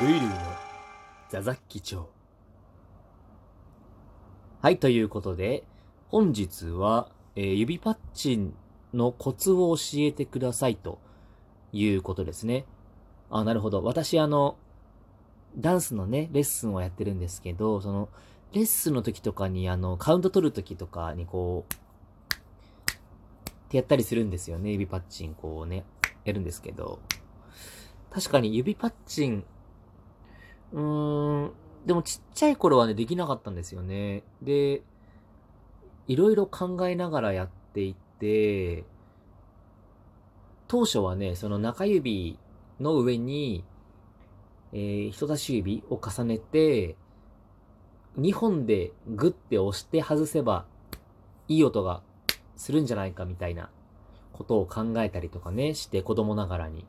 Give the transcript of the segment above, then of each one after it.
ウイルーのザザッキ町。はい、ということで、本日は、えー指パッチンのコツを教えてくださいということですね。あ、なるほど。私、あの、ダンスのね、レッスンをやってるんですけど、その、レッスンの時とかに、あの、カウント取る時とかにこう、ってやったりするんですよね。指パッチン、こうね、やるんですけど。確かに指パッチン、うーん、でもちっちゃい頃はね、できなかったんですよね。で、いろいろ考えながらやっていって、当初はね、その中指の上に、えー人差し指を重ねて、2本でグッて押して外せば、いい音がするんじゃないかみたいなことを考えたりとかね、して子供ながらに。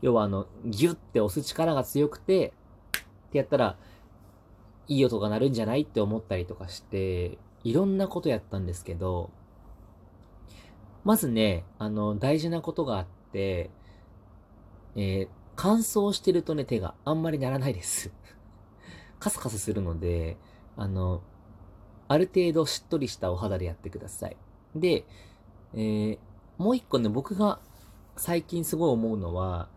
要はあの、ギュッて押す力が強くて、ってやったら、いい音が鳴るんじゃないって思ったりとかして、いろんなことやったんですけど、まずね、あの、大事なことがあって、えー乾燥してるとね、手があんまりならないです。カスカスするので、あの、ある程度しっとりしたお肌でやってください。で、えーもう一個ね、僕が最近すごい思うのは、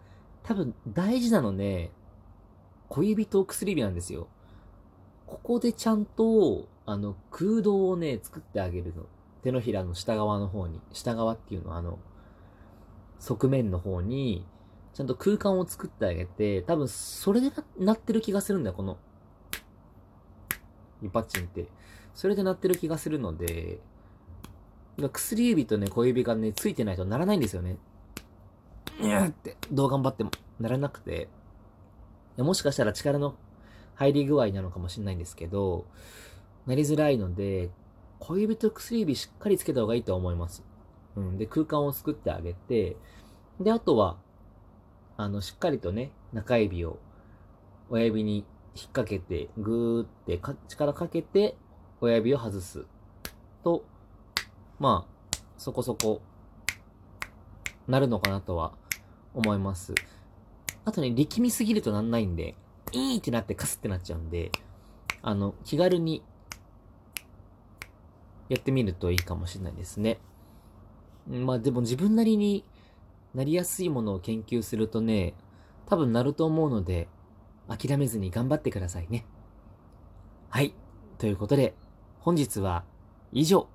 多分大事なのね、小指と薬指なんですよ。ここでちゃんと、あの、空洞をね、作ってあげるの。手のひらの下側の方に、下側っていうのはあの、側面の方に、ちゃんと空間を作ってあげて、多分それでなってる気がするんだよ、この、イパッチンって。それでなってる気がするので、薬指とね、小指がね、ついてないとならないんですよね。にゃーって、どう頑張ってもならなくて。もしかしたら力の入り具合なのかもしれないんですけど、なりづらいので、小指と薬指しっかりつけた方がいいと思います。うん。で、空間を作ってあげて、で、あとは、あの、しっかりとね、中指を親指に引っ掛けて、ぐーってか力かけて、親指を外す。と、まあ、そこそこ、なるのかなとは思います。あとね、力みすぎるとなんないんで、いーってなってカスってなっちゃうんで、あの、気軽に、やってみるといいかもしれないですね。まあでも自分なりになりやすいものを研究するとね、多分なると思うので、諦めずに頑張ってくださいね。はい。ということで、本日は以上。